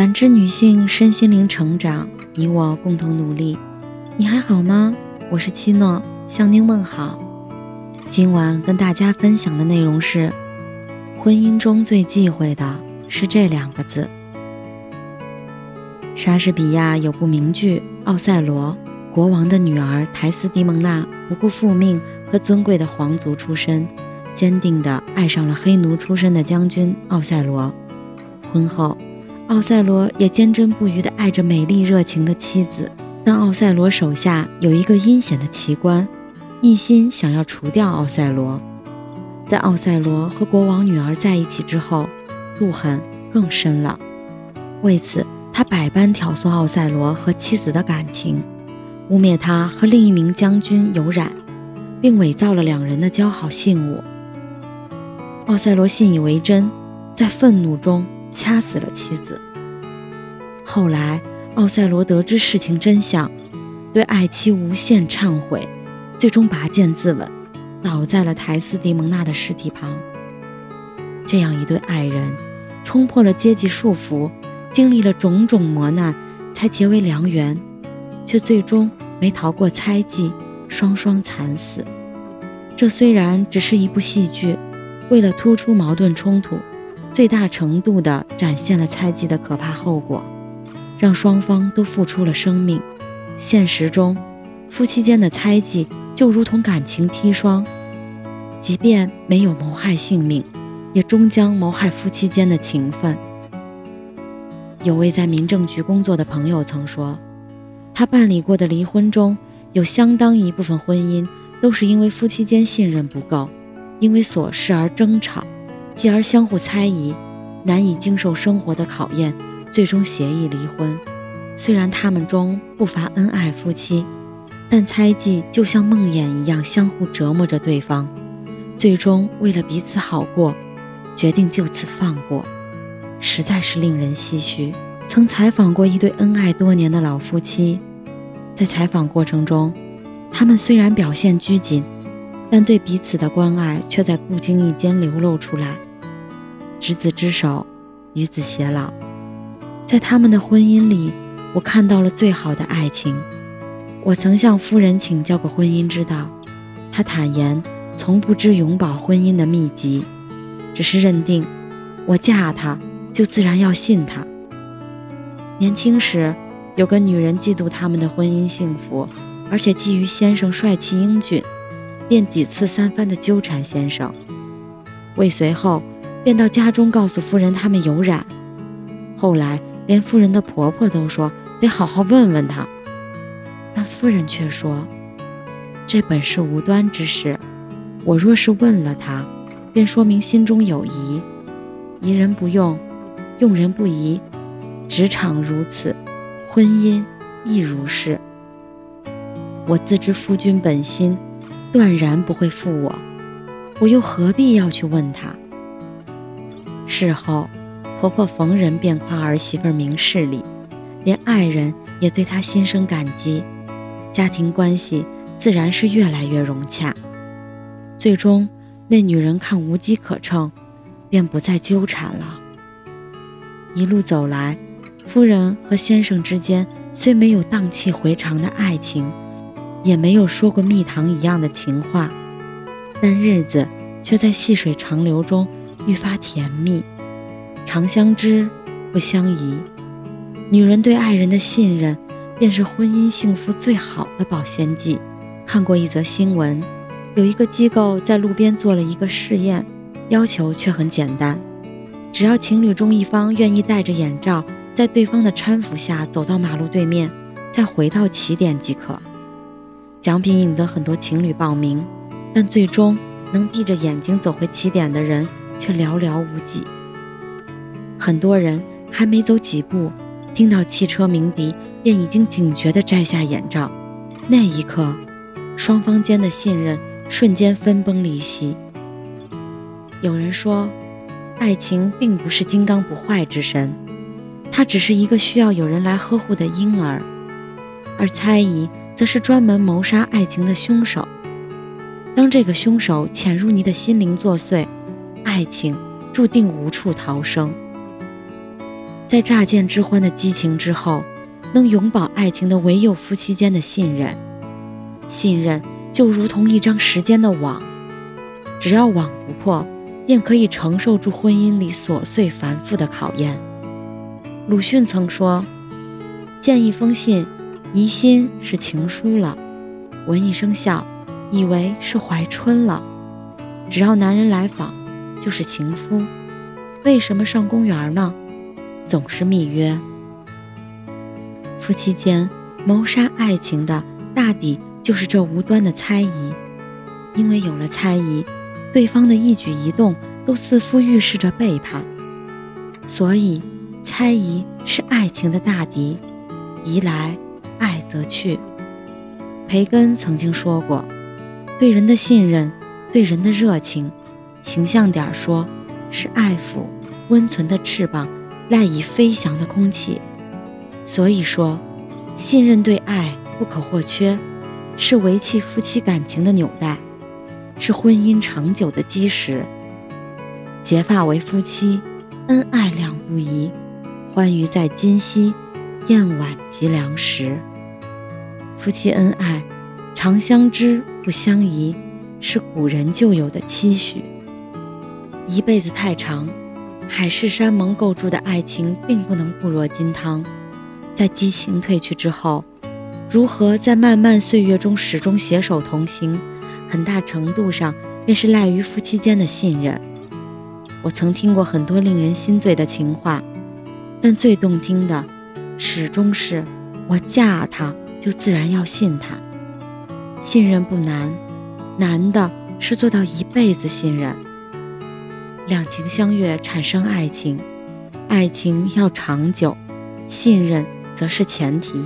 感知女性身心灵成长，你我共同努力。你还好吗？我是七诺，向您问好。今晚跟大家分享的内容是：婚姻中最忌讳的是这两个字。莎士比亚有部名剧《奥赛罗》，国王的女儿苔丝迪蒙娜不顾父命和尊贵的皇族出身，坚定地爱上了黑奴出身的将军奥赛罗。婚后，奥赛罗也坚贞不渝地爱着美丽热情的妻子。但奥赛罗手下有一个阴险的奇官，一心想要除掉奥赛罗。在奥赛罗和国王女儿在一起之后，妒恨更深了。为此，他百般挑唆奥赛罗和妻子的感情，污蔑他和另一名将军有染，并伪造了两人的交好信物。奥赛罗信以为真，在愤怒中掐死了妻子。后来。奥赛罗得知事情真相，对爱妻无限忏悔，最终拔剑自刎，倒在了苔丝迪蒙娜的尸体旁。这样一对爱人，冲破了阶级束缚，经历了种种磨难，才结为良缘，却最终没逃过猜忌，双双惨死。这虽然只是一部戏剧，为了突出矛盾冲突，最大程度地展现了猜忌的可怕后果。让双方都付出了生命。现实中，夫妻间的猜忌就如同感情砒霜，即便没有谋害性命，也终将谋害夫妻间的情分。有位在民政局工作的朋友曾说，他办理过的离婚中有相当一部分婚姻都是因为夫妻间信任不够，因为琐事而争吵，继而相互猜疑，难以经受生活的考验。最终协议离婚。虽然他们中不乏恩爱夫妻，但猜忌就像梦魇一样相互折磨着对方。最终为了彼此好过，决定就此放过，实在是令人唏嘘。曾采访过一对恩爱多年的老夫妻，在采访过程中，他们虽然表现拘谨，但对彼此的关爱却在不经意间流露出来。执子之手，与子偕老。在他们的婚姻里，我看到了最好的爱情。我曾向夫人请教过婚姻之道，她坦言从不知永保婚姻的秘籍，只是认定我嫁他就自然要信他。年轻时，有个女人嫉妒他们的婚姻幸福，而且觊觎先生帅气英俊，便几次三番的纠缠先生。未随后，便到家中告诉夫人他们有染。后来。连夫人的婆婆都说得好好问问他，但夫人却说：“这本是无端之事，我若是问了他，便说明心中有疑。疑人不用，用人不疑。职场如此，婚姻亦如是。我自知夫君本心，断然不会负我，我又何必要去问他？事后。”婆婆逢人便夸儿媳妇明事理，连爱人也对她心生感激，家庭关系自然是越来越融洽。最终，那女人看无机可乘，便不再纠缠了。一路走来，夫人和先生之间虽没有荡气回肠的爱情，也没有说过蜜糖一样的情话，但日子却在细水长流中愈发甜蜜。常相知，不相疑。女人对爱人的信任，便是婚姻幸福最好的保鲜剂。看过一则新闻，有一个机构在路边做了一个试验，要求却很简单：只要情侣中一方愿意戴着眼罩，在对方的搀扶下走到马路对面，再回到起点即可。奖品引得很多情侣报名，但最终能闭着眼睛走回起点的人却寥寥无几。很多人还没走几步，听到汽车鸣笛，便已经警觉地摘下眼罩。那一刻，双方间的信任瞬间分崩离析。有人说，爱情并不是金刚不坏之身，它只是一个需要有人来呵护的婴儿；而猜疑，则是专门谋杀爱情的凶手。当这个凶手潜入你的心灵作祟，爱情注定无处逃生。在乍见之欢的激情之后，能永葆爱情的唯有夫妻间的信任。信任就如同一张时间的网，只要网不破，便可以承受住婚姻里琐碎繁复的考验。鲁迅曾说：“见一封信，疑心是情书了；闻一声笑，以为是怀春了。只要男人来访，就是情夫。为什么上公园呢？总是密约。夫妻间谋杀爱情的大抵。”就是这无端的猜疑，因为有了猜疑，对方的一举一动都似乎预示着背叛，所以猜疑是爱情的大敌。疑来，则去。培根曾经说过：“对人的信任，对人的热情，形象点说，是爱抚温存的翅膀，赖以飞翔的空气。”所以说，信任对爱不可或缺。是维系夫妻感情的纽带，是婚姻长久的基石。结发为夫妻，恩爱两不疑，欢愉在今夕，宴晚及良时。夫妻恩爱，长相知不相疑，是古人就有的期许。一辈子太长，海誓山盟构筑的爱情并不能固若金汤，在激情褪去之后。如何在漫漫岁月中始终携手同行，很大程度上便是赖于夫妻间的信任。我曾听过很多令人心醉的情话，但最动听的，始终是我嫁他就自然要信他。信任不难，难的是做到一辈子信任。两情相悦产生爱情，爱情要长久，信任则是前提。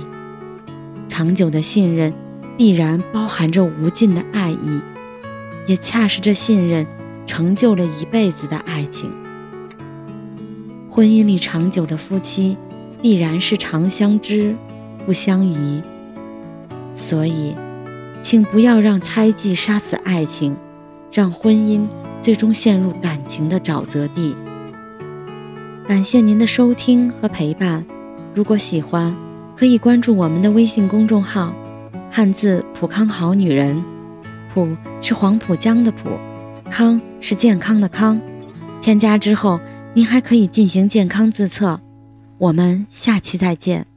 长久的信任，必然包含着无尽的爱意，也恰是这信任，成就了一辈子的爱情。婚姻里长久的夫妻，必然是长相知，不相疑。所以，请不要让猜忌杀死爱情，让婚姻最终陷入感情的沼泽地。感谢您的收听和陪伴，如果喜欢。可以关注我们的微信公众号“汉字普康好女人”，普是黄浦江的浦，康是健康的康。添加之后，您还可以进行健康自测。我们下期再见。